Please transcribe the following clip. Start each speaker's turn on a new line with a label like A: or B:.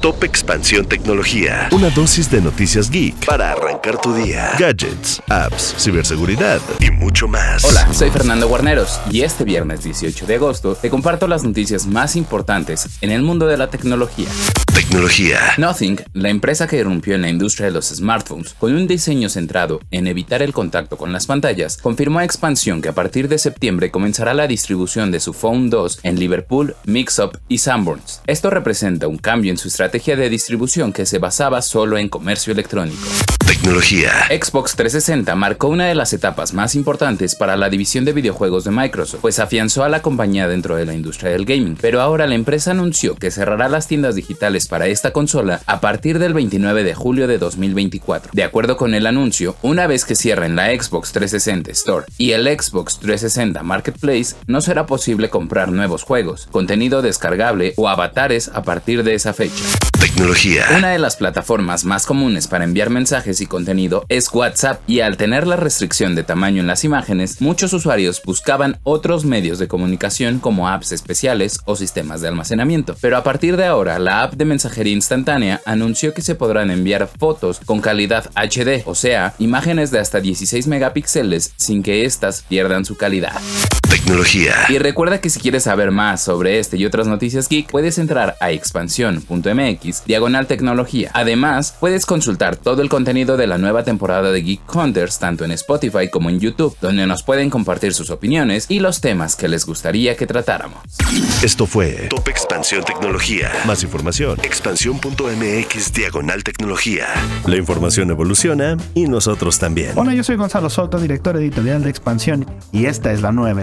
A: Top Expansión Tecnología. Una dosis de noticias geek para arrancar tu día. Gadgets, apps, ciberseguridad y mucho más.
B: Hola, soy Fernando Guarneros y este viernes 18 de agosto te comparto las noticias más importantes en el mundo de la tecnología.
A: Tecnología.
B: Nothing, la empresa que irrumpió en la industria de los smartphones con un diseño centrado en evitar el contacto con las pantallas, confirmó a Expansión que a partir de septiembre comenzará la distribución de su Phone 2 en Liverpool, Mixup y Sanborns. Esto representa un cambio en su estrategia estrategia de distribución que se basaba solo en comercio electrónico.
A: Tecnología.
B: Xbox 360 marcó una de las etapas más importantes para la división de videojuegos de Microsoft, pues afianzó a la compañía dentro de la industria del gaming, pero ahora la empresa anunció que cerrará las tiendas digitales para esta consola a partir del 29 de julio de 2024. De acuerdo con el anuncio, una vez que cierren la Xbox 360 Store y el Xbox 360 Marketplace, no será posible comprar nuevos juegos, contenido descargable o avatares a partir de esa fecha.
A: Tecnología.
B: Una de las plataformas más comunes para enviar mensajes y contenido es WhatsApp y al tener la restricción de tamaño en las imágenes, muchos usuarios buscaban otros medios de comunicación como apps especiales o sistemas de almacenamiento. Pero a partir de ahora, la app de mensajería instantánea anunció que se podrán enviar fotos con calidad HD, o sea, imágenes de hasta 16 megapíxeles sin que éstas pierdan su calidad.
A: Tecnología.
B: Y recuerda que si quieres saber más sobre este y otras noticias geek, puedes entrar a expansión.mx diagonal tecnología. Además, puedes consultar todo el contenido de la nueva temporada de Geek Hunters tanto en Spotify como en YouTube, donde nos pueden compartir sus opiniones y los temas que les gustaría que tratáramos.
A: Esto fue Top Expansión Tecnología. Más información, expansión.mx diagonal tecnología. La información evoluciona y nosotros también.
C: Hola, yo soy Gonzalo Soto, director editorial de Expansión, y esta es la nueva